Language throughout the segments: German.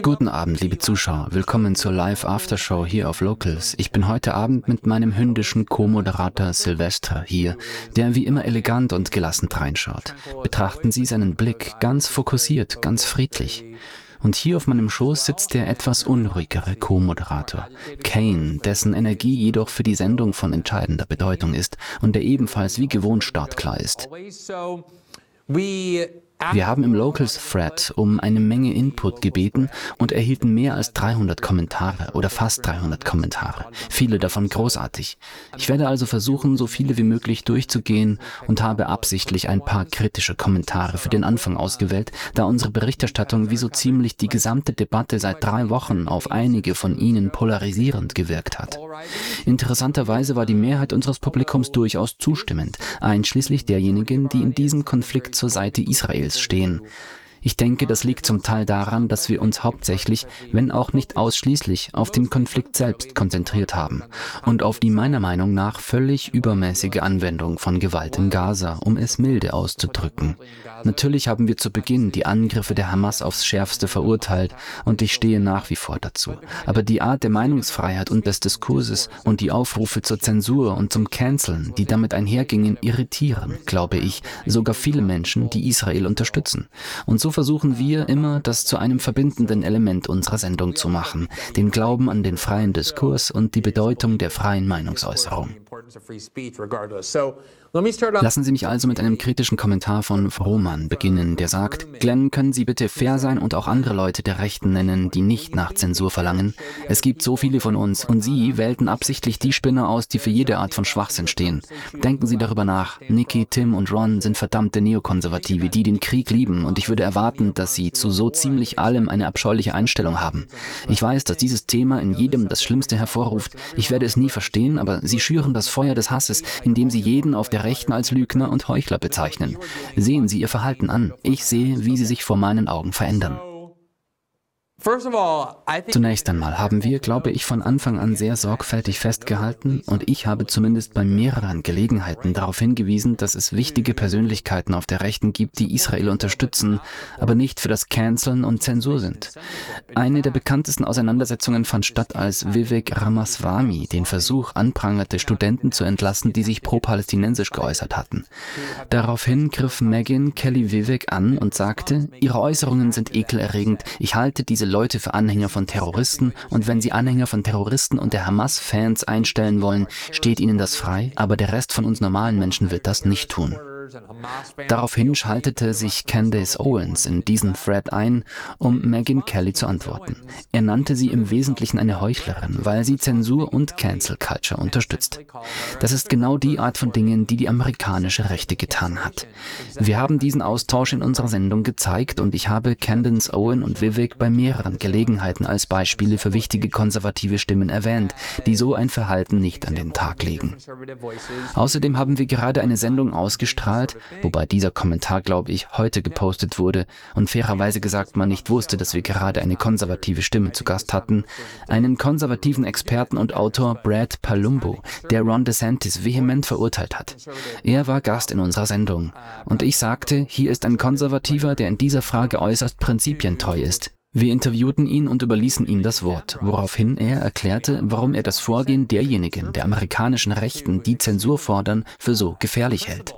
Guten Abend, liebe Zuschauer. Willkommen zur Live Aftershow hier auf Locals. Ich bin heute Abend mit meinem hündischen Co-Moderator Silvestre hier, der wie immer elegant und gelassen reinschaut. Betrachten Sie seinen Blick, ganz fokussiert, ganz friedlich. Und hier auf meinem Schoß sitzt der etwas unruhigere Co-Moderator, Kane, dessen Energie jedoch für die Sendung von entscheidender Bedeutung ist und der ebenfalls wie gewohnt startklar ist. Wir haben im Locals Thread um eine Menge Input gebeten und erhielten mehr als 300 Kommentare oder fast 300 Kommentare, viele davon großartig. Ich werde also versuchen, so viele wie möglich durchzugehen und habe absichtlich ein paar kritische Kommentare für den Anfang ausgewählt, da unsere Berichterstattung wie so ziemlich die gesamte Debatte seit drei Wochen auf einige von ihnen polarisierend gewirkt hat. Interessanterweise war die Mehrheit unseres Publikums durchaus zustimmend, einschließlich derjenigen, die in diesem Konflikt zur Seite Israels stehen. Ich denke, das liegt zum Teil daran, dass wir uns hauptsächlich, wenn auch nicht ausschließlich, auf den Konflikt selbst konzentriert haben und auf die meiner Meinung nach völlig übermäßige Anwendung von Gewalt in Gaza, um es milde auszudrücken. Natürlich haben wir zu Beginn die Angriffe der Hamas aufs schärfste verurteilt und ich stehe nach wie vor dazu. Aber die Art der Meinungsfreiheit und des Diskurses und die Aufrufe zur Zensur und zum Canceln, die damit einhergingen, irritieren, glaube ich, sogar viele Menschen, die Israel unterstützen. Und so versuchen wir immer, das zu einem verbindenden Element unserer Sendung zu machen, den Glauben an den freien Diskurs und die Bedeutung der freien Meinungsäußerung. Lassen Sie mich also mit einem kritischen Kommentar von Frohmann beginnen, der sagt, Glenn, können Sie bitte fair sein und auch andere Leute der Rechten nennen, die nicht nach Zensur verlangen? Es gibt so viele von uns und Sie wählten absichtlich die Spinner aus, die für jede Art von Schwachsinn stehen. Denken Sie darüber nach. Nikki, Tim und Ron sind verdammte Neokonservative, die den Krieg lieben und ich würde erwarten, dass sie zu so ziemlich allem eine abscheuliche Einstellung haben. Ich weiß, dass dieses Thema in jedem das Schlimmste hervorruft. Ich werde es nie verstehen, aber sie schüren das Feuer des Hasses, indem sie jeden auf der Rechten als Lügner und Heuchler bezeichnen. Sehen Sie Ihr Verhalten an. Ich sehe, wie Sie sich vor meinen Augen verändern. Zunächst einmal haben wir, glaube ich, von Anfang an sehr sorgfältig festgehalten und ich habe zumindest bei mehreren Gelegenheiten darauf hingewiesen, dass es wichtige Persönlichkeiten auf der Rechten gibt, die Israel unterstützen, aber nicht für das Canceln und Zensur sind. Eine der bekanntesten Auseinandersetzungen fand statt, als Vivek Ramaswamy den Versuch anprangerte, Studenten zu entlassen, die sich pro-palästinensisch geäußert hatten. Daraufhin griff Megan Kelly Vivek an und sagte, ihre Äußerungen sind ekelerregend, ich halte diese Leute für Anhänger von Terroristen und wenn sie Anhänger von Terroristen und der Hamas-Fans einstellen wollen, steht ihnen das frei, aber der Rest von uns normalen Menschen wird das nicht tun. Daraufhin schaltete sich Candace Owens in diesen Thread ein, um Megan Kelly zu antworten. Er nannte sie im Wesentlichen eine Heuchlerin, weil sie Zensur und Cancel Culture unterstützt. Das ist genau die Art von Dingen, die die amerikanische Rechte getan hat. Wir haben diesen Austausch in unserer Sendung gezeigt und ich habe Candace Owen und Vivek bei mehreren Gelegenheiten als Beispiele für wichtige konservative Stimmen erwähnt, die so ein Verhalten nicht an den Tag legen. Außerdem haben wir gerade eine Sendung ausgestrahlt, bezahlt, wobei dieser Kommentar, glaube ich, heute gepostet wurde und fairerweise gesagt man nicht wusste, dass wir gerade eine konservative Stimme zu Gast hatten, einen konservativen Experten und Autor Brad Palumbo, der Ron DeSantis vehement verurteilt hat. Er war Gast in unserer Sendung und ich sagte, hier ist ein Konservativer, der in dieser Frage äußerst prinzipientreu ist. Wir interviewten ihn und überließen ihm das Wort, woraufhin er erklärte, warum er das Vorgehen derjenigen, der amerikanischen Rechten, die Zensur fordern, für so gefährlich hält.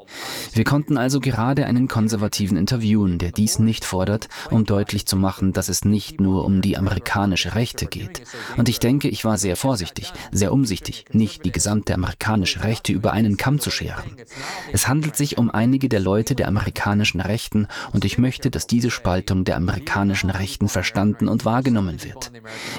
Wir konnten also gerade einen Konservativen interviewen, der dies nicht fordert, um deutlich zu machen, dass es nicht nur um die amerikanische Rechte geht. Und ich denke, ich war sehr vorsichtig, sehr umsichtig, nicht die gesamte amerikanische Rechte über einen Kamm zu scheren. Es handelt sich um einige der Leute der amerikanischen Rechten und ich möchte, dass diese Spaltung der amerikanischen Rechten verstanden und wahrgenommen wird.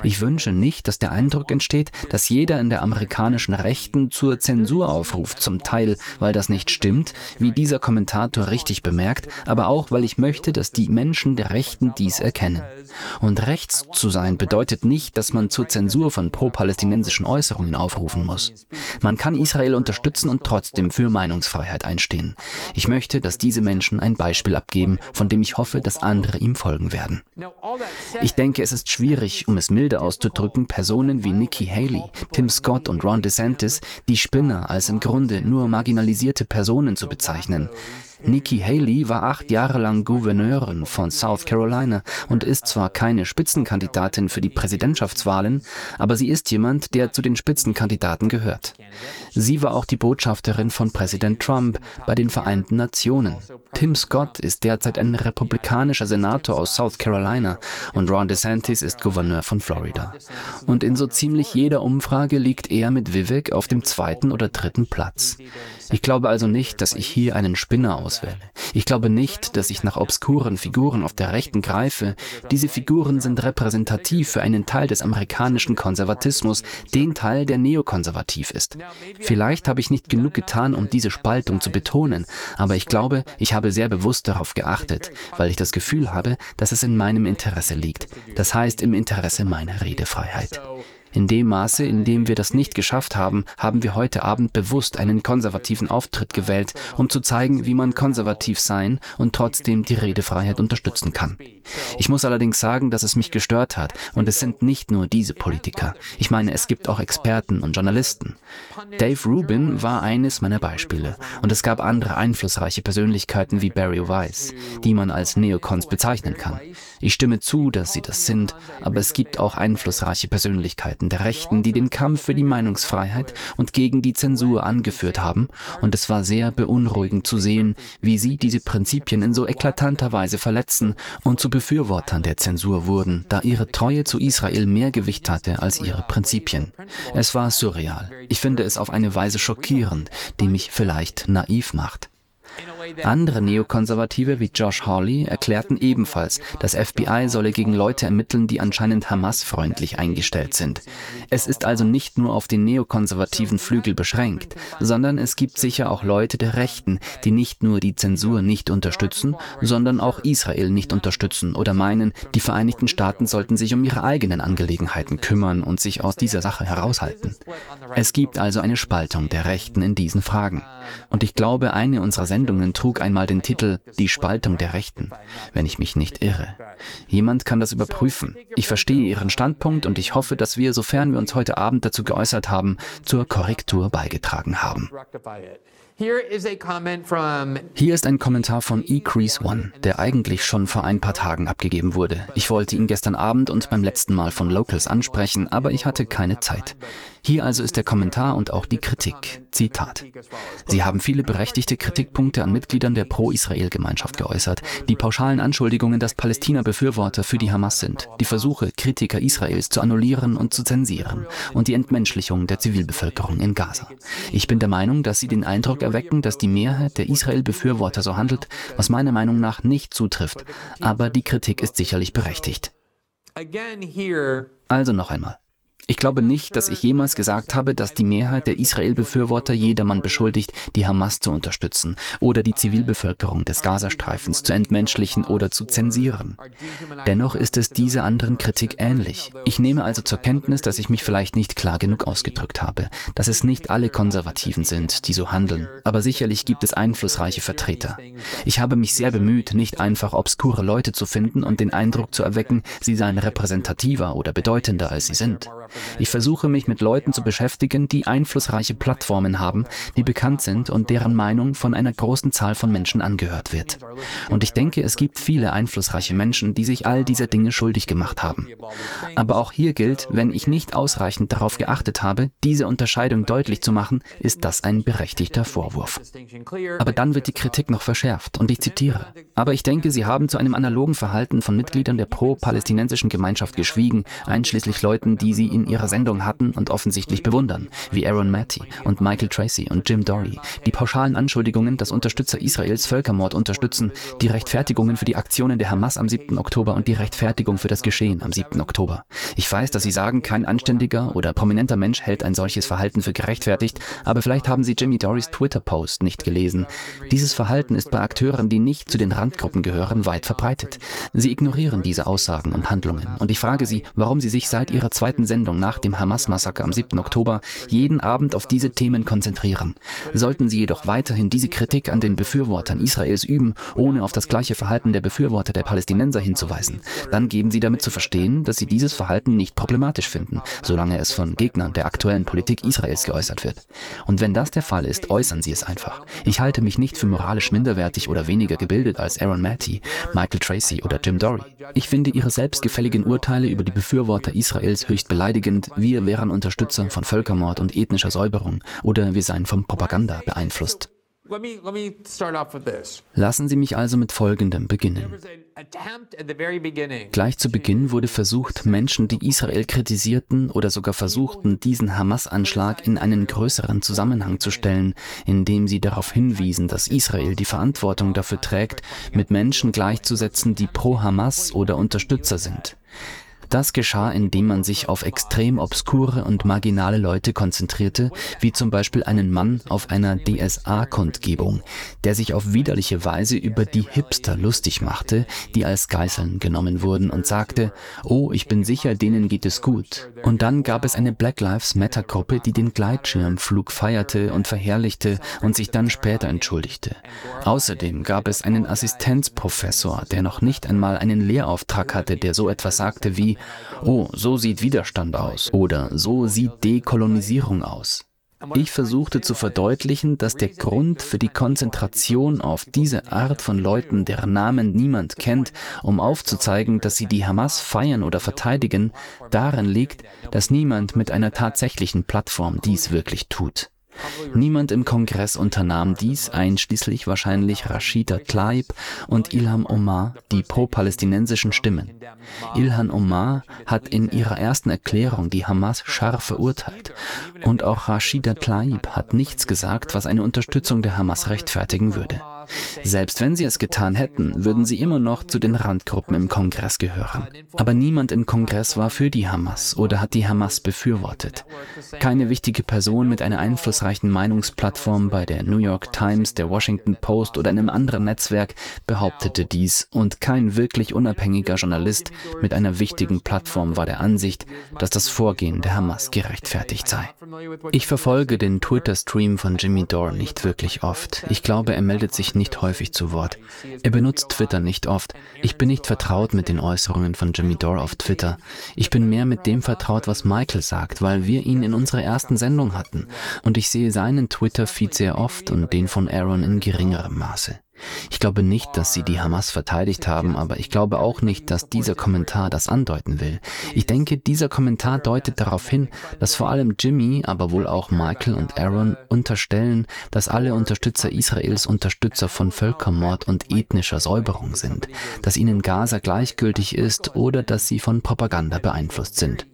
Ich wünsche nicht, dass der Eindruck entsteht, dass jeder in der amerikanischen Rechten zur Zensur aufruft, zum Teil, weil das nicht stimmt, wie dieser Kommentator richtig bemerkt, aber auch, weil ich möchte, dass die Menschen der Rechten dies erkennen. Und rechts zu sein bedeutet nicht, dass man zur Zensur von pro-palästinensischen Äußerungen aufrufen muss. Man kann Israel unterstützen und trotzdem für Meinungsfreiheit einstehen. Ich möchte, dass diese Menschen ein Beispiel abgeben, von dem ich hoffe, dass andere ihm folgen werden. Ich denke, es ist schwierig, um es milde auszudrücken, Personen wie Nikki Haley, Tim Scott und Ron DeSantis, die Spinner als im Grunde nur marginalisierte Personen zu bezeichnen. Nikki Haley war acht Jahre lang Gouverneurin von South Carolina und ist zwar keine Spitzenkandidatin für die Präsidentschaftswahlen, aber sie ist jemand, der zu den Spitzenkandidaten gehört. Sie war auch die Botschafterin von Präsident Trump bei den Vereinten Nationen. Tim Scott ist derzeit ein republikanischer Senator aus South Carolina und Ron DeSantis ist Gouverneur von Florida. Und in so ziemlich jeder Umfrage liegt er mit Vivek auf dem zweiten oder dritten Platz. Ich glaube also nicht, dass ich hier einen Spinner auswähle. Ich glaube nicht, dass ich nach obskuren Figuren auf der Rechten greife. Diese Figuren sind repräsentativ für einen Teil des amerikanischen Konservatismus, den Teil, der neokonservativ ist. Vielleicht habe ich nicht genug getan, um diese Spaltung zu betonen, aber ich glaube, ich habe sehr bewusst darauf geachtet, weil ich das Gefühl habe, dass es in meinem Interesse liegt. Das heißt im Interesse meiner Redefreiheit. In dem Maße, in dem wir das nicht geschafft haben, haben wir heute Abend bewusst einen konservativen Auftritt gewählt, um zu zeigen, wie man konservativ sein und trotzdem die Redefreiheit unterstützen kann. Ich muss allerdings sagen, dass es mich gestört hat, und es sind nicht nur diese Politiker. Ich meine, es gibt auch Experten und Journalisten. Dave Rubin war eines meiner Beispiele, und es gab andere einflussreiche Persönlichkeiten wie Barry Weiss, die man als Neocons bezeichnen kann. Ich stimme zu, dass sie das sind, aber es gibt auch einflussreiche Persönlichkeiten der Rechten, die den Kampf für die Meinungsfreiheit und gegen die Zensur angeführt haben, und es war sehr beunruhigend zu sehen, wie sie diese Prinzipien in so eklatanter Weise verletzen und zu Befürwortern der Zensur wurden, da ihre Treue zu Israel mehr Gewicht hatte als ihre Prinzipien. Es war surreal. Ich finde es auf eine Weise schockierend, die mich vielleicht naiv macht. Andere Neokonservative wie Josh Hawley erklärten ebenfalls, das FBI solle gegen Leute ermitteln, die anscheinend Hamas-freundlich eingestellt sind. Es ist also nicht nur auf den neokonservativen Flügel beschränkt, sondern es gibt sicher auch Leute der Rechten, die nicht nur die Zensur nicht unterstützen, sondern auch Israel nicht unterstützen oder meinen, die Vereinigten Staaten sollten sich um ihre eigenen Angelegenheiten kümmern und sich aus dieser Sache heraushalten. Es gibt also eine Spaltung der Rechten in diesen Fragen. Und ich glaube, eine unserer Sendungen trug einmal den Titel Die Spaltung der Rechten, wenn ich mich nicht irre. Jemand kann das überprüfen. Ich verstehe Ihren Standpunkt und ich hoffe, dass wir, sofern wir uns heute Abend dazu geäußert haben, zur Korrektur beigetragen haben. Hier ist ein Kommentar von eCrease One, der eigentlich schon vor ein paar Tagen abgegeben wurde. Ich wollte ihn gestern Abend und beim letzten Mal von Locals ansprechen, aber ich hatte keine Zeit. Hier also ist der Kommentar und auch die Kritik. Zitat. Sie haben viele berechtigte Kritikpunkte an Mitgliedern der Pro-Israel-Gemeinschaft geäußert. Die pauschalen Anschuldigungen, dass Palästina Befürworter für die Hamas sind. Die Versuche, Kritiker Israels zu annullieren und zu zensieren. Und die Entmenschlichung der Zivilbevölkerung in Gaza. Ich bin der Meinung, dass Sie den Eindruck erwecken, dass die Mehrheit der Israel-Befürworter so handelt, was meiner Meinung nach nicht zutrifft. Aber die Kritik ist sicherlich berechtigt. Also noch einmal. Ich glaube nicht, dass ich jemals gesagt habe, dass die Mehrheit der Israel-Befürworter jedermann beschuldigt, die Hamas zu unterstützen oder die Zivilbevölkerung des Gazastreifens zu entmenschlichen oder zu zensieren. Dennoch ist es dieser anderen Kritik ähnlich. Ich nehme also zur Kenntnis, dass ich mich vielleicht nicht klar genug ausgedrückt habe, dass es nicht alle Konservativen sind, die so handeln, aber sicherlich gibt es einflussreiche Vertreter. Ich habe mich sehr bemüht, nicht einfach obskure Leute zu finden und den Eindruck zu erwecken, sie seien repräsentativer oder bedeutender als sie sind. Ich versuche mich mit Leuten zu beschäftigen, die einflussreiche Plattformen haben, die bekannt sind und deren Meinung von einer großen Zahl von Menschen angehört wird. Und ich denke, es gibt viele einflussreiche Menschen, die sich all dieser Dinge schuldig gemacht haben. Aber auch hier gilt, wenn ich nicht ausreichend darauf geachtet habe, diese Unterscheidung deutlich zu machen, ist das ein berechtigter Vorwurf. Aber dann wird die Kritik noch verschärft und ich zitiere. Aber ich denke, Sie haben zu einem analogen Verhalten von Mitgliedern der pro-palästinensischen Gemeinschaft geschwiegen, einschließlich Leuten, die Sie in ihrer Sendung hatten und offensichtlich bewundern, wie Aaron Matty und Michael Tracy und Jim Dory, die pauschalen Anschuldigungen, dass Unterstützer Israels Völkermord unterstützen, die Rechtfertigungen für die Aktionen der Hamas am 7. Oktober und die Rechtfertigung für das Geschehen am 7. Oktober. Ich weiß, dass Sie sagen, kein anständiger oder prominenter Mensch hält ein solches Verhalten für gerechtfertigt, aber vielleicht haben Sie Jimmy Dorys Twitter-Post nicht gelesen. Dieses Verhalten ist bei Akteuren, die nicht zu den Randgruppen gehören, weit verbreitet. Sie ignorieren diese Aussagen und Handlungen und ich frage Sie, warum Sie sich seit Ihrer zweiten Sendung Nach dem Hamas-Massaker am 7. Oktober jeden Abend auf diese Themen konzentrieren. Sollten Sie jedoch weiterhin diese Kritik an den Befürwortern Israels üben, ohne auf das gleiche Verhalten der Befürworter der Palästinenser hinzuweisen, dann geben Sie damit zu verstehen, dass Sie dieses Verhalten nicht problematisch finden, solange es von Gegnern der aktuellen Politik Israels geäußert wird. Und wenn das der Fall ist, äußern Sie es einfach. Ich halte mich nicht für moralisch minderwertig oder weniger gebildet als Aaron Matty, Michael Tracy oder Jim Dory. Ich finde Ihre selbstgefälligen Urteile über die Befürworter Israels höchst beleidigend. Wir wären Unterstützer von Völkermord und ethnischer Säuberung oder wir seien von Propaganda beeinflusst. Lassen Sie mich also mit Folgendem beginnen. Gleich zu Beginn wurde versucht, Menschen, die Israel kritisierten oder sogar versuchten, diesen Hamas-Anschlag in einen größeren Zusammenhang zu stellen, indem sie darauf hinwiesen, dass Israel die Verantwortung dafür trägt, mit Menschen gleichzusetzen, die pro Hamas oder Unterstützer sind. Das geschah, indem man sich auf extrem obskure und marginale Leute konzentrierte, wie zum Beispiel einen Mann auf einer DSA-Kundgebung, der sich auf widerliche Weise über die Hipster lustig machte, die als Geiseln genommen wurden und sagte, oh, ich bin sicher, denen geht es gut. Und dann gab es eine Black Lives Matter-Gruppe, die den Gleitschirmflug feierte und verherrlichte und sich dann später entschuldigte. Außerdem gab es einen Assistenzprofessor, der noch nicht einmal einen Lehrauftrag hatte, der so etwas sagte wie oh, so sieht Widerstand aus oder so sieht Dekolonisierung aus. Ich versuchte zu verdeutlichen, dass der Grund für die Konzentration auf diese Art von Leuten, deren Namen niemand kennt, um aufzuzeigen, dass sie die Hamas feiern oder verteidigen, darin liegt, dass niemand mit einer tatsächlichen Plattform dies wirklich tut. Niemand im Kongress unternahm dies, einschließlich wahrscheinlich Rashida Tlaib und Ilham Omar, die pro-palästinensischen Stimmen. Ilhan Omar hat in ihrer ersten Erklärung die Hamas scharf verurteilt. Und auch Rashida Tlaib hat nichts gesagt, was eine Unterstützung der Hamas rechtfertigen würde. Selbst wenn sie es getan hätten, würden sie immer noch zu den Randgruppen im Kongress gehören. Aber niemand im Kongress war für die Hamas oder hat die Hamas befürwortet. Keine wichtige Person mit einer einflussreichen Meinungsplattform bei der New York Times, der Washington Post oder einem anderen Netzwerk behauptete dies und kein wirklich unabhängiger Journalist mit einer wichtigen Plattform war der Ansicht, dass das Vorgehen der Hamas gerechtfertigt sei. Ich verfolge den Twitter-Stream von Jimmy Dore nicht wirklich oft. Ich glaube, er meldet sich nicht häufig zu Wort. Er benutzt Twitter nicht oft. Ich bin nicht vertraut mit den Äußerungen von Jimmy Dore auf Twitter. Ich bin mehr mit dem vertraut, was Michael sagt, weil wir ihn in unserer ersten Sendung hatten. Und ich sehe seinen Twitter-Feed sehr oft und den von Aaron in geringerem Maße. Ich glaube nicht, dass sie die Hamas verteidigt haben, aber ich glaube auch nicht, dass dieser Kommentar das andeuten will. Ich denke, dieser Kommentar deutet darauf hin, dass vor allem Jimmy, aber wohl auch Michael und Aaron unterstellen, dass alle Unterstützer Israels Unterstützer von Völkermord und ethnischer Säuberung sind, dass ihnen Gaza gleichgültig ist oder dass sie von Propaganda beeinflusst sind.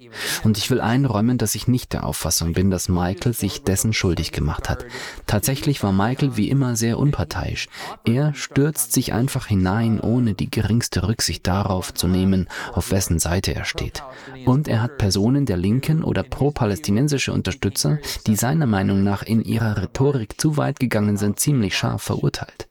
Und ich will einräumen, dass ich nicht der Auffassung bin, dass Michael sich dessen schuldig gemacht hat. Tatsächlich war Michael wie immer sehr unparteiisch. Er stürzt sich einfach hinein, ohne die geringste Rücksicht darauf zu nehmen, auf wessen Seite er steht. Und er hat Personen der Linken oder pro-palästinensische Unterstützer, die seiner Meinung nach in ihrer Rhetorik zu weit gegangen sind, ziemlich scharf verurteilt.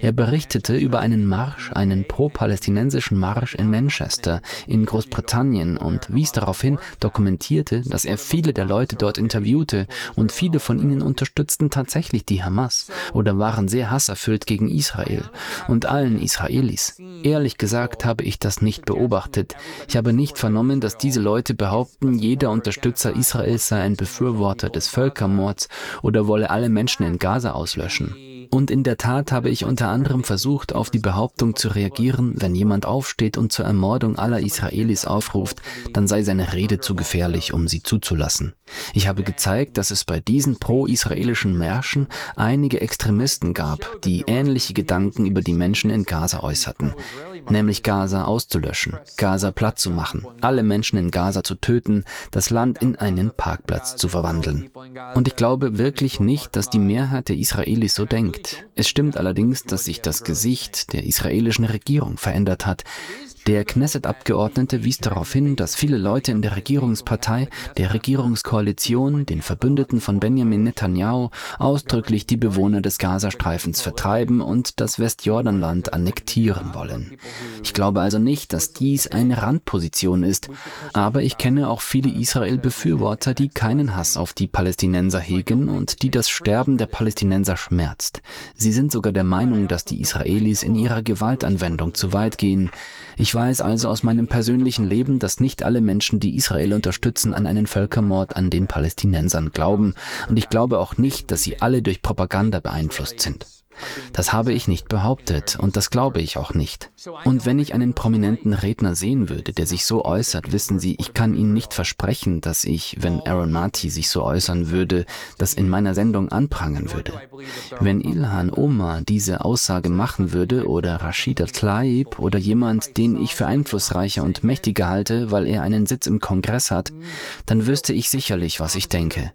Er berichtete über einen Marsch, einen pro-palästinensischen Marsch in Manchester in Großbritannien und wies darauf hin, dokumentierte, dass er viele der Leute dort interviewte und viele von ihnen unterstützten tatsächlich die Hamas oder waren sehr hasserfüllt gegen Israel und allen Israelis. Ehrlich gesagt habe ich das nicht beobachtet. Ich habe nicht vernommen, dass diese Leute behaupten, jeder Unterstützer Israels sei ein Befürworter des Völkermords oder wolle alle Menschen in Gaza auslöschen. Und in der Tat habe ich unter anderem versucht, auf die Behauptung zu reagieren, wenn jemand aufsteht und zur Ermordung aller Israelis aufruft, dann sei seine Rede zu gefährlich, um sie zuzulassen. Ich habe gezeigt, dass es bei diesen pro-israelischen Märschen einige Extremisten gab, die ähnliche Gedanken über die Menschen in Gaza äußerten, nämlich Gaza auszulöschen, Gaza platt zu machen, alle Menschen in Gaza zu töten, das Land in einen Parkplatz zu verwandeln. Und ich glaube wirklich nicht, dass die Mehrheit der Israelis so denkt. Es stimmt allerdings, dass sich das Gesicht der israelischen Regierung verändert hat. Der Knesset-Abgeordnete wies darauf hin, dass viele Leute in der Regierungspartei, der Regierungskoalition, den Verbündeten von Benjamin Netanyahu ausdrücklich die Bewohner des Gazastreifens vertreiben und das Westjordanland annektieren wollen. Ich glaube also nicht, dass dies eine Randposition ist, aber ich kenne auch viele Israel-Befürworter, die keinen Hass auf die Palästinenser hegen und die das Sterben der Palästinenser schmerzt. Sie sind sogar der Meinung, dass die Israelis in ihrer Gewaltanwendung zu weit gehen. Ich weiß also aus meinem persönlichen Leben, dass nicht alle Menschen, die Israel unterstützen, an einen Völkermord an den Palästinensern glauben. Und ich glaube auch nicht, dass sie alle durch Propaganda beeinflusst sind. Das habe ich nicht behauptet und das glaube ich auch nicht. Und wenn ich einen prominenten Redner sehen würde, der sich so äußert, wissen Sie, ich kann Ihnen nicht versprechen, dass ich, wenn Aaron Marty sich so äußern würde, das in meiner Sendung anprangern würde. Wenn Ilhan Omar diese Aussage machen würde oder Rashida Tlaib oder jemand, den ich für einflussreicher und mächtiger halte, weil er einen Sitz im Kongress hat, dann wüsste ich sicherlich, was ich denke.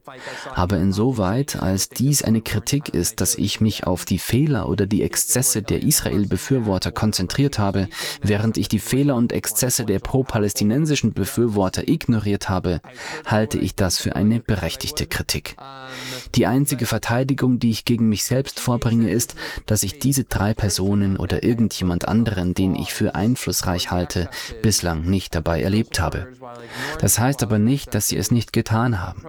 Aber insoweit, als dies eine Kritik ist, dass ich mich auf die Fehler oder die Exzesse der Israel-Befürworter konzentriert habe, während ich die Fehler und Exzesse der pro-palästinensischen Befürworter ignoriert habe, halte ich das für eine berechtigte Kritik. Die einzige Verteidigung, die ich gegen mich selbst vorbringe, ist, dass ich diese drei Personen oder irgendjemand anderen, den ich für einflussreich halte, bislang nicht dabei erlebt habe. Das heißt aber nicht, dass sie es nicht getan haben.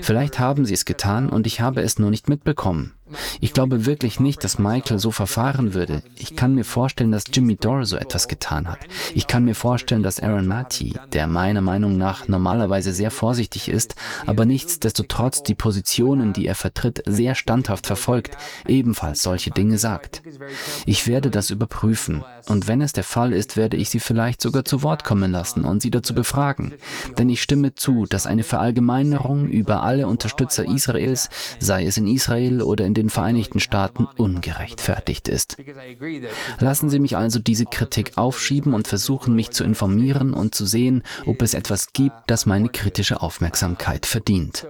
Vielleicht haben sie es getan und ich habe es nur nicht mitbekommen. Ich glaube wirklich nicht, dass Michael so verfahren würde. Ich kann mir vorstellen, dass Jimmy Dore so etwas getan hat. Ich kann mir vorstellen, dass Aaron Matty, der meiner Meinung nach normalerweise sehr vorsichtig ist, aber nichtsdestotrotz die Positionen, die er vertritt, sehr standhaft verfolgt, ebenfalls solche Dinge sagt. Ich werde das überprüfen. Und wenn es der Fall ist, werde ich sie vielleicht sogar zu Wort kommen lassen und sie dazu befragen. Denn ich stimme zu, dass eine Verallgemeinerung über alle Unterstützer Israels, sei es in Israel oder in den Vereinigten Staaten ungerechtfertigt ist. Lassen Sie mich also diese Kritik aufschieben und versuchen, mich zu informieren und zu sehen, ob es etwas gibt, das meine kritische Aufmerksamkeit verdient.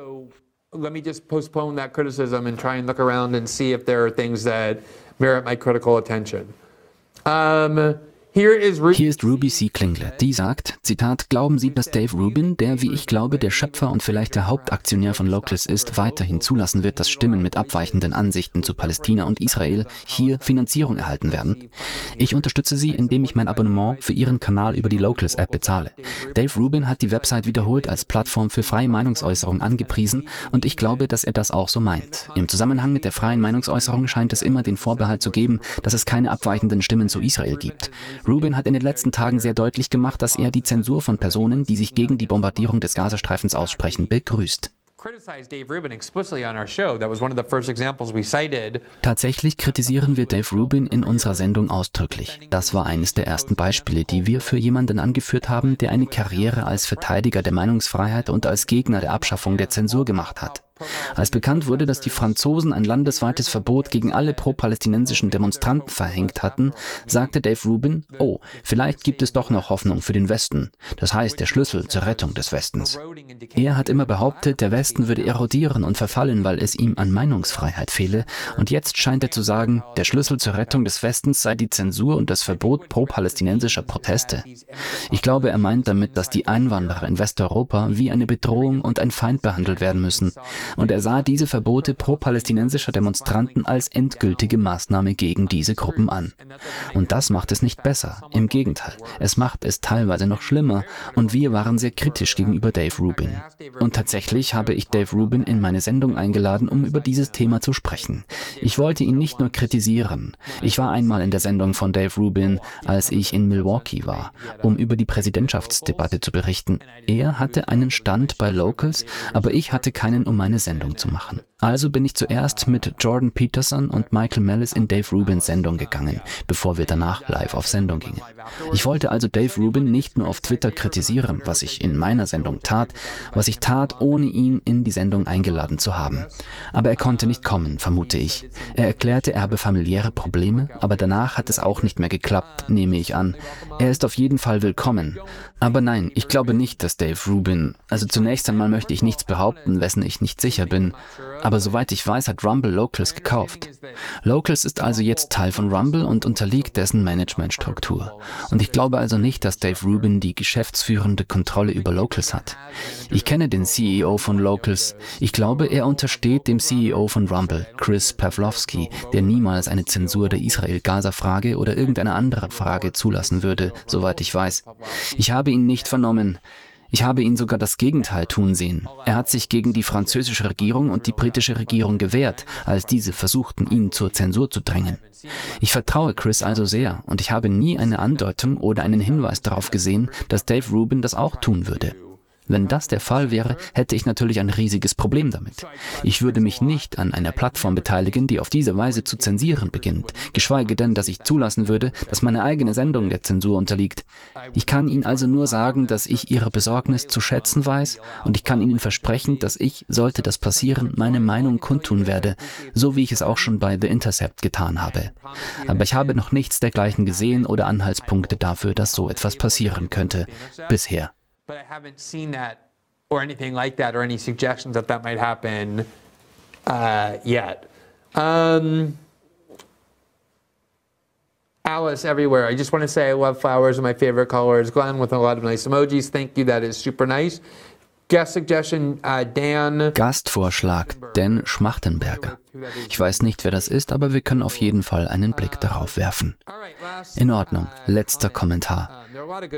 Let me just postpone that criticism and try and look around and see if there are things that merit my critical attention. Um, hier ist Ruby C. Klingler, die sagt, Zitat, glauben Sie, dass Dave Rubin, der, wie ich glaube, der Schöpfer und vielleicht der Hauptaktionär von Locals ist, weiterhin zulassen wird, dass Stimmen mit abweichenden Ansichten zu Palästina und Israel hier Finanzierung erhalten werden? Ich unterstütze sie, indem ich mein Abonnement für ihren Kanal über die Locals App bezahle. Dave Rubin hat die Website wiederholt als Plattform für freie Meinungsäußerung angepriesen und ich glaube, dass er das auch so meint. Im Zusammenhang mit der freien Meinungsäußerung scheint es immer den Vorbehalt zu geben, dass es keine abweichenden Stimmen zu Israel gibt. Rubin hat in den letzten Tagen sehr deutlich gemacht, dass er die Zensur von Personen, die sich gegen die Bombardierung des Gazastreifens aussprechen, begrüßt. Tatsächlich kritisieren wir Dave Rubin in unserer Sendung ausdrücklich. Das war eines der ersten Beispiele, die wir für jemanden angeführt haben, der eine Karriere als Verteidiger der Meinungsfreiheit und als Gegner der Abschaffung der Zensur gemacht hat. Als bekannt wurde, dass die Franzosen ein landesweites Verbot gegen alle pro-palästinensischen Demonstranten verhängt hatten, sagte Dave Rubin, oh, vielleicht gibt es doch noch Hoffnung für den Westen. Das heißt, der Schlüssel zur Rettung des Westens. Er hat immer behauptet, der Westen würde erodieren und verfallen, weil es ihm an Meinungsfreiheit fehle. Und jetzt scheint er zu sagen, der Schlüssel zur Rettung des Westens sei die Zensur und das Verbot pro-palästinensischer Proteste. Ich glaube, er meint damit, dass die Einwanderer in Westeuropa wie eine Bedrohung und ein Feind behandelt werden müssen und er sah diese Verbote pro-palästinensischer Demonstranten als endgültige Maßnahme gegen diese Gruppen an. Und das macht es nicht besser. Im Gegenteil, es macht es teilweise noch schlimmer und wir waren sehr kritisch gegenüber Dave Rubin. Und tatsächlich habe ich Dave Rubin in meine Sendung eingeladen, um über dieses Thema zu sprechen. Ich wollte ihn nicht nur kritisieren. Ich war einmal in der Sendung von Dave Rubin, als ich in Milwaukee war, um über die Präsidentschaftsdebatte zu berichten. Er hatte einen Stand bei Locals, aber ich hatte keinen um meine Sendung zu machen. Also bin ich zuerst mit Jordan Peterson und Michael Mellis in Dave Rubins Sendung gegangen, bevor wir danach live auf Sendung gingen. Ich wollte also Dave Rubin nicht nur auf Twitter kritisieren, was ich in meiner Sendung tat, was ich tat, ohne ihn in die Sendung eingeladen zu haben. Aber er konnte nicht kommen, vermute ich. Er erklärte, er habe familiäre Probleme, aber danach hat es auch nicht mehr geklappt, nehme ich an. Er ist auf jeden Fall willkommen. Aber nein, ich glaube nicht, dass Dave Rubin, also zunächst einmal möchte ich nichts behaupten, wessen ich nicht sicher bin, Aber soweit ich weiß, hat Rumble Locals gekauft. Locals ist also jetzt Teil von Rumble und unterliegt dessen Managementstruktur. Und ich glaube also nicht, dass Dave Rubin die geschäftsführende Kontrolle über Locals hat. Ich kenne den CEO von Locals. Ich glaube, er untersteht dem CEO von Rumble, Chris Pavlovski, der niemals eine Zensur der Israel-Gaza-Frage oder irgendeine andere Frage zulassen würde, soweit ich weiß. Ich habe ihn nicht vernommen. Ich habe ihn sogar das Gegenteil tun sehen. Er hat sich gegen die französische Regierung und die britische Regierung gewehrt, als diese versuchten, ihn zur Zensur zu drängen. Ich vertraue Chris also sehr und ich habe nie eine Andeutung oder einen Hinweis darauf gesehen, dass Dave Rubin das auch tun würde. Wenn das der Fall wäre, hätte ich natürlich ein riesiges Problem damit. Ich würde mich nicht an einer Plattform beteiligen, die auf diese Weise zu zensieren beginnt, geschweige denn, dass ich zulassen würde, dass meine eigene Sendung der Zensur unterliegt. Ich kann Ihnen also nur sagen, dass ich Ihre Besorgnis zu schätzen weiß und ich kann Ihnen versprechen, dass ich, sollte das passieren, meine Meinung kundtun werde, so wie ich es auch schon bei The Intercept getan habe. Aber ich habe noch nichts dergleichen gesehen oder Anhaltspunkte dafür, dass so etwas passieren könnte. Bisher. But I haven't seen that or anything like that or any suggestions that that might happen uh, yet. Um, Alice everywhere. I just want to say I love flowers and my favorite color is Glenn with a lot of nice emojis. Thank you. That is super nice. Guest suggestion, uh, Dan. Gastvorschlag, Dan Schmachtenberger. Ich weiß nicht, wer das ist, aber wir können auf jeden Fall einen Blick darauf werfen. In Ordnung. Letzter Kommentar.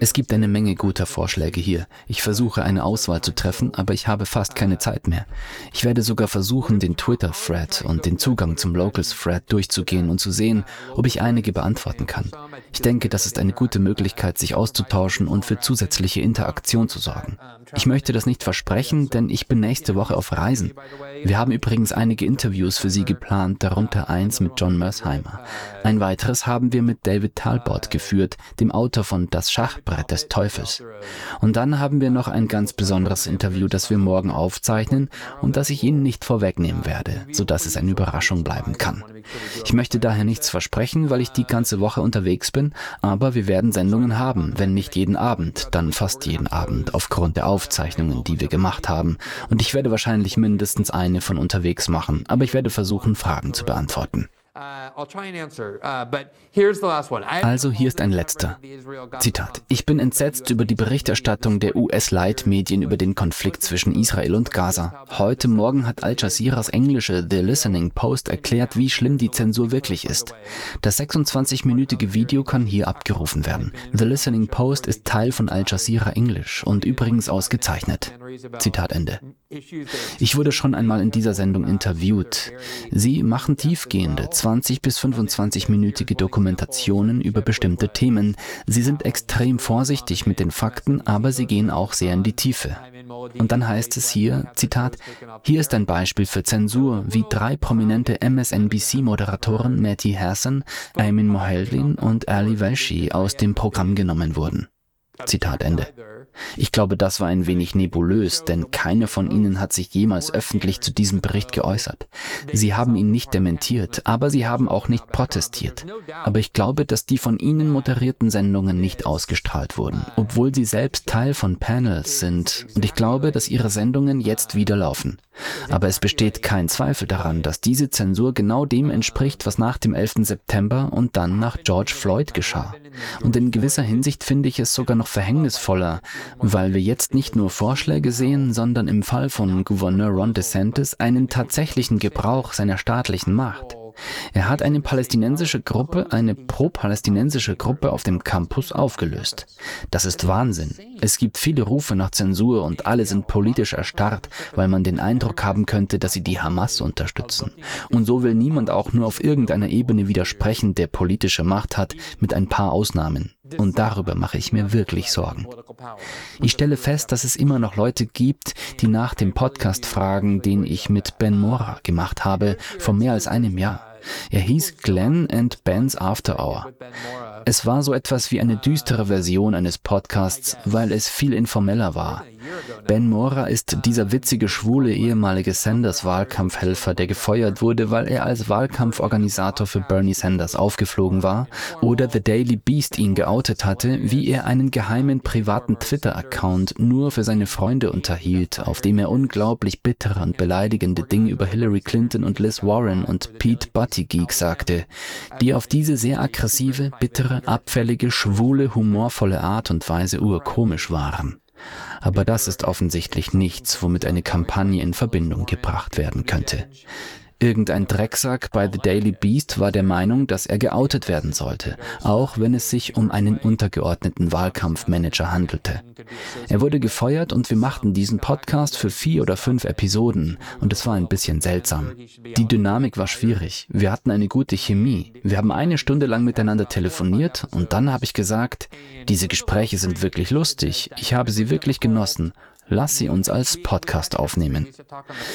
Es gibt eine Menge guter Vorschläge hier. Ich versuche eine Auswahl zu treffen, aber ich habe fast keine Zeit mehr. Ich werde sogar versuchen, den Twitter-Thread und den Zugang zum Locals-Thread durchzugehen und zu sehen, ob ich einige beantworten kann. Ich denke, das ist eine gute Möglichkeit, sich auszutauschen und für zusätzliche Interaktion zu sorgen. Ich möchte das nicht versprechen, denn ich bin nächste Woche auf Reisen. Wir haben übrigens einige Interviews für Sie geplant, darunter eins mit John Mersheimer. Ein weiteres haben wir mit David Talbot geführt, dem Autor von Das Schachbrett des Teufels. Und dann haben wir noch ein ganz besonderes Interview, das wir morgen aufzeichnen und das ich Ihnen nicht vorwegnehmen werde, sodass es eine Überraschung bleiben kann. Ich möchte daher nichts versprechen, weil ich die ganze Woche unterwegs bin, aber wir werden Sendungen haben, wenn nicht jeden Abend, dann fast jeden Abend, aufgrund der Aufzeichnungen, die wir gemacht haben. Und ich werde wahrscheinlich mindestens eine von unterwegs machen, aber ich werde versuchen, Fragen zu beantworten. Uh, uh, also hier ist ein letzter. Zitat. Ich bin entsetzt über die Berichterstattung der US-Leitmedien über den Konflikt zwischen Israel und Gaza. Heute Morgen hat Al Jazeeras englische The Listening Post erklärt, wie schlimm die Zensur wirklich ist. Das 26-minütige Video kann hier abgerufen werden. The Listening Post ist Teil von Al Jazeera Englisch und übrigens ausgezeichnet. Zitat Ende. Ich wurde schon einmal in dieser Sendung interviewt. Sie machen tiefgehende 20 bis 25-minütige Dokumentationen über bestimmte Themen. Sie sind extrem vorsichtig mit den Fakten, aber sie gehen auch sehr in die Tiefe. Und dann heißt es hier, Zitat, hier ist ein Beispiel für Zensur, wie drei prominente MSNBC-Moderatoren Matty Hassan, Aymin Moheldin und Ali Velshi aus dem Programm genommen wurden. Zitat Ende. Ich glaube, das war ein wenig nebulös, denn keine von ihnen hat sich jemals öffentlich zu diesem Bericht geäußert. Sie haben ihn nicht dementiert, aber sie haben auch nicht protestiert. Aber ich glaube, dass die von ihnen moderierten Sendungen nicht ausgestrahlt wurden, obwohl sie selbst Teil von Panels sind, und ich glaube, dass ihre Sendungen jetzt wieder laufen. Aber es besteht kein Zweifel daran, dass diese Zensur genau dem entspricht, was nach dem 11. September und dann nach George Floyd geschah. Und in gewisser Hinsicht finde ich es sogar noch verhängnisvoller, weil wir jetzt nicht nur Vorschläge sehen, sondern im Fall von Gouverneur Ron DeSantis einen tatsächlichen Gebrauch seiner staatlichen Macht. Er hat eine palästinensische Gruppe, eine pro-palästinensische Gruppe auf dem Campus aufgelöst. Das ist Wahnsinn. Es gibt viele Rufe nach Zensur und alle sind politisch erstarrt, weil man den Eindruck haben könnte, dass sie die Hamas unterstützen. Und so will niemand auch nur auf irgendeiner Ebene widersprechen, der politische Macht hat, mit ein paar Ausnahmen. Und darüber mache ich mir wirklich Sorgen. Ich stelle fest, dass es immer noch Leute gibt, die nach dem Podcast fragen, den ich mit Ben Mora gemacht habe, vor mehr als einem Jahr. Er hieß Glenn and Ben's After Hour. Es war so etwas wie eine düstere Version eines Podcasts, weil es viel informeller war. Ben Mora ist dieser witzige schwule ehemalige Sanders-Wahlkampfhelfer, der gefeuert wurde, weil er als Wahlkampforganisator für Bernie Sanders aufgeflogen war, oder The Daily Beast ihn geoutet hatte, wie er einen geheimen privaten Twitter-Account nur für seine Freunde unterhielt, auf dem er unglaublich bittere und beleidigende Dinge über Hillary Clinton und Liz Warren und Pete Buttigieg sagte, die auf diese sehr aggressive, bittere, abfällige, schwule, humorvolle Art und Weise urkomisch waren. Aber das ist offensichtlich nichts, womit eine Kampagne in Verbindung gebracht werden könnte. Irgendein Drecksack bei The Daily Beast war der Meinung, dass er geoutet werden sollte, auch wenn es sich um einen untergeordneten Wahlkampfmanager handelte. Er wurde gefeuert und wir machten diesen Podcast für vier oder fünf Episoden und es war ein bisschen seltsam. Die Dynamik war schwierig. Wir hatten eine gute Chemie. Wir haben eine Stunde lang miteinander telefoniert und dann habe ich gesagt, diese Gespräche sind wirklich lustig. Ich habe sie wirklich genossen Lass sie uns als Podcast aufnehmen.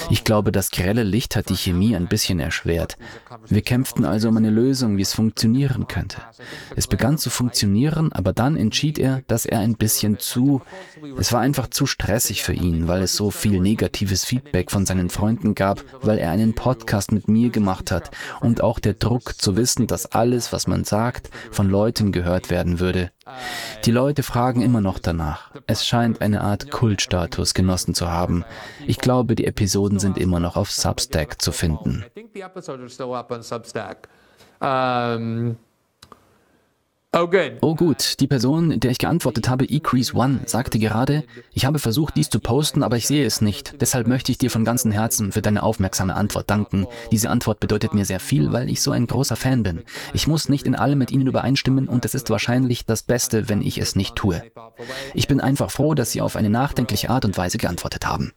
Ich glaube, das grelle Licht hat die Chemie ein bisschen erschwert. Wir kämpften also um eine Lösung, wie es funktionieren könnte. Es begann zu funktionieren, aber dann entschied er, dass er ein bisschen zu... Es war einfach zu stressig für ihn, weil es so viel negatives Feedback von seinen Freunden gab, weil er einen Podcast mit mir gemacht hat und auch der Druck zu wissen, dass alles, was man sagt, von Leuten gehört werden würde. Die Leute fragen immer noch danach. Es scheint eine Art Kultstatus genossen zu haben. Ich glaube, die Episoden sind immer noch auf Substack zu finden. Oh, oh gut, die Person, der ich geantwortet habe, eCrease One, sagte gerade, ich habe versucht, dies zu posten, aber ich sehe es nicht. Deshalb möchte ich dir von ganzem Herzen für deine aufmerksame Antwort danken. Diese Antwort bedeutet mir sehr viel, weil ich so ein großer Fan bin. Ich muss nicht in allem mit Ihnen übereinstimmen und es ist wahrscheinlich das Beste, wenn ich es nicht tue. Ich bin einfach froh, dass Sie auf eine nachdenkliche Art und Weise geantwortet haben.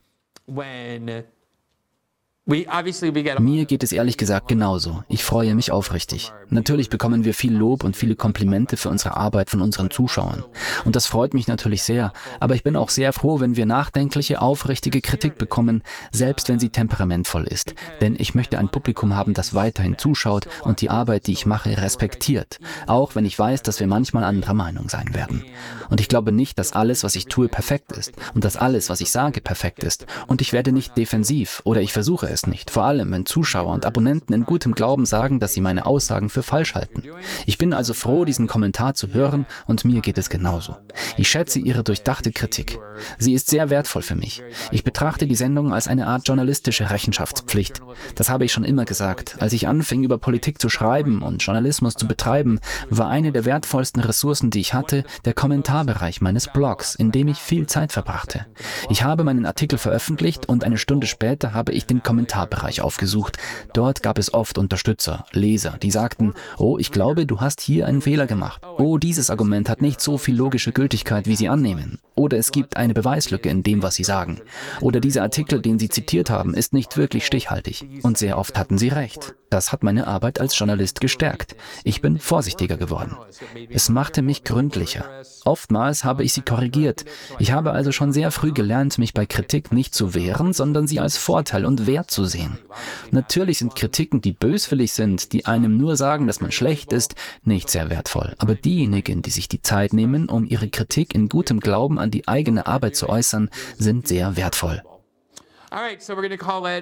Mir geht es ehrlich gesagt genauso. Ich freue mich aufrichtig. Natürlich bekommen wir viel Lob und viele Komplimente für unsere Arbeit von unseren Zuschauern. Und das freut mich natürlich sehr. Aber ich bin auch sehr froh, wenn wir nachdenkliche, aufrichtige Kritik bekommen, selbst wenn sie temperamentvoll ist. Denn ich möchte ein Publikum haben, das weiterhin zuschaut und die Arbeit, die ich mache, respektiert. Auch wenn ich weiß, dass wir manchmal anderer Meinung sein werden. Und ich glaube nicht, dass alles, was ich tue, perfekt ist. Und dass alles, was ich sage, perfekt ist. Und ich werde nicht defensiv oder ich versuche es es nicht, vor allem wenn Zuschauer und Abonnenten in gutem Glauben sagen, dass sie meine Aussagen für falsch halten. Ich bin also froh, diesen Kommentar zu hören und mir geht es genauso. Ich schätze Ihre durchdachte Kritik. Sie ist sehr wertvoll für mich. Ich betrachte die Sendung als eine Art journalistische Rechenschaftspflicht. Das habe ich schon immer gesagt. Als ich anfing, über Politik zu schreiben und Journalismus zu betreiben, war eine der wertvollsten Ressourcen, die ich hatte, der Kommentarbereich meines Blogs, in dem ich viel Zeit verbrachte. Ich habe meinen Artikel veröffentlicht und eine Stunde später habe ich den Kommentar Kommentarbereich aufgesucht. Dort gab es oft Unterstützer, Leser, die sagten, oh, ich glaube, du hast hier einen Fehler gemacht. Oh, dieses Argument hat nicht so viel logische Gültigkeit, wie sie annehmen. Oder es gibt eine Beweislücke in dem, was sie sagen. Oder dieser Artikel, den sie zitiert haben, ist nicht wirklich stichhaltig. Und sehr oft hatten sie recht. Das hat meine Arbeit als Journalist gestärkt. Ich bin vorsichtiger geworden. Es machte mich gründlicher. Oftmals habe ich sie korrigiert. Ich habe also schon sehr früh gelernt, mich bei Kritik nicht zu wehren, sondern sie als Vorteil und Wert zu sehen. Natürlich sind Kritiken, die böswillig sind, die einem nur sagen, dass man schlecht ist, nicht sehr wertvoll. Aber diejenigen, die sich die Zeit nehmen, um ihre Kritik in gutem Glauben an die eigene Arbeit zu äußern, sind sehr wertvoll.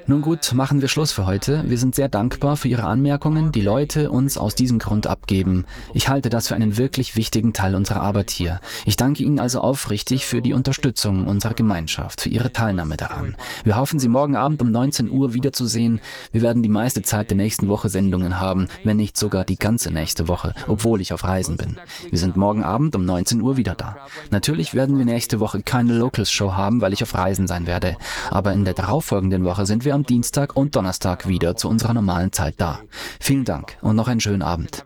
Nun gut, machen wir Schluss für heute. Wir sind sehr dankbar für Ihre Anmerkungen, die Leute uns aus diesem Grund abgeben. Ich halte das für einen wirklich wichtigen Teil unserer Arbeit hier. Ich danke Ihnen also aufrichtig für die Unterstützung unserer Gemeinschaft, für Ihre Teilnahme daran. Wir hoffen, Sie morgen Abend um 19 Uhr wiederzusehen. Wir werden die meiste Zeit der nächsten Woche Sendungen haben, wenn nicht sogar die ganze nächste Woche, obwohl ich auf Reisen bin. Wir sind morgen Abend um 19 Uhr wieder da. Natürlich werden wir nächste Woche keine Locals Show haben, weil ich auf Reisen sein werde. Aber in der darauffolgenden Woche sind wir am Dienstag und Donnerstag wieder zu unserer normalen Zeit da. Vielen Dank und noch einen schönen Abend.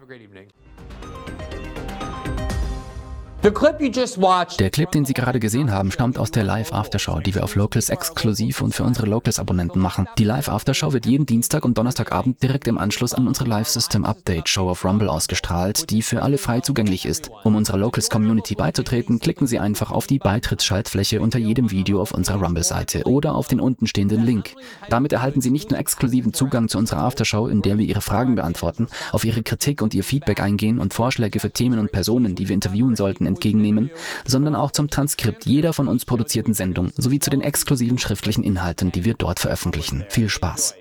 Der Clip, den Sie gerade gesehen haben, stammt aus der Live Aftershow, die wir auf Locals exklusiv und für unsere Locals-Abonnenten machen. Die Live Aftershow wird jeden Dienstag und Donnerstagabend direkt im Anschluss an unsere Live System Update Show auf Rumble ausgestrahlt, die für alle frei zugänglich ist. Um unserer Locals Community beizutreten, klicken Sie einfach auf die Beitrittsschaltfläche unter jedem Video auf unserer Rumble-Seite oder auf den unten stehenden Link. Damit erhalten Sie nicht nur exklusiven Zugang zu unserer Aftershow, in der wir Ihre Fragen beantworten, auf Ihre Kritik und Ihr Feedback eingehen und Vorschläge für Themen und Personen, die wir interviewen sollten, entgegennehmen, sondern auch zum Transkript jeder von uns produzierten Sendung sowie zu den exklusiven schriftlichen Inhalten, die wir dort veröffentlichen. Viel Spaß!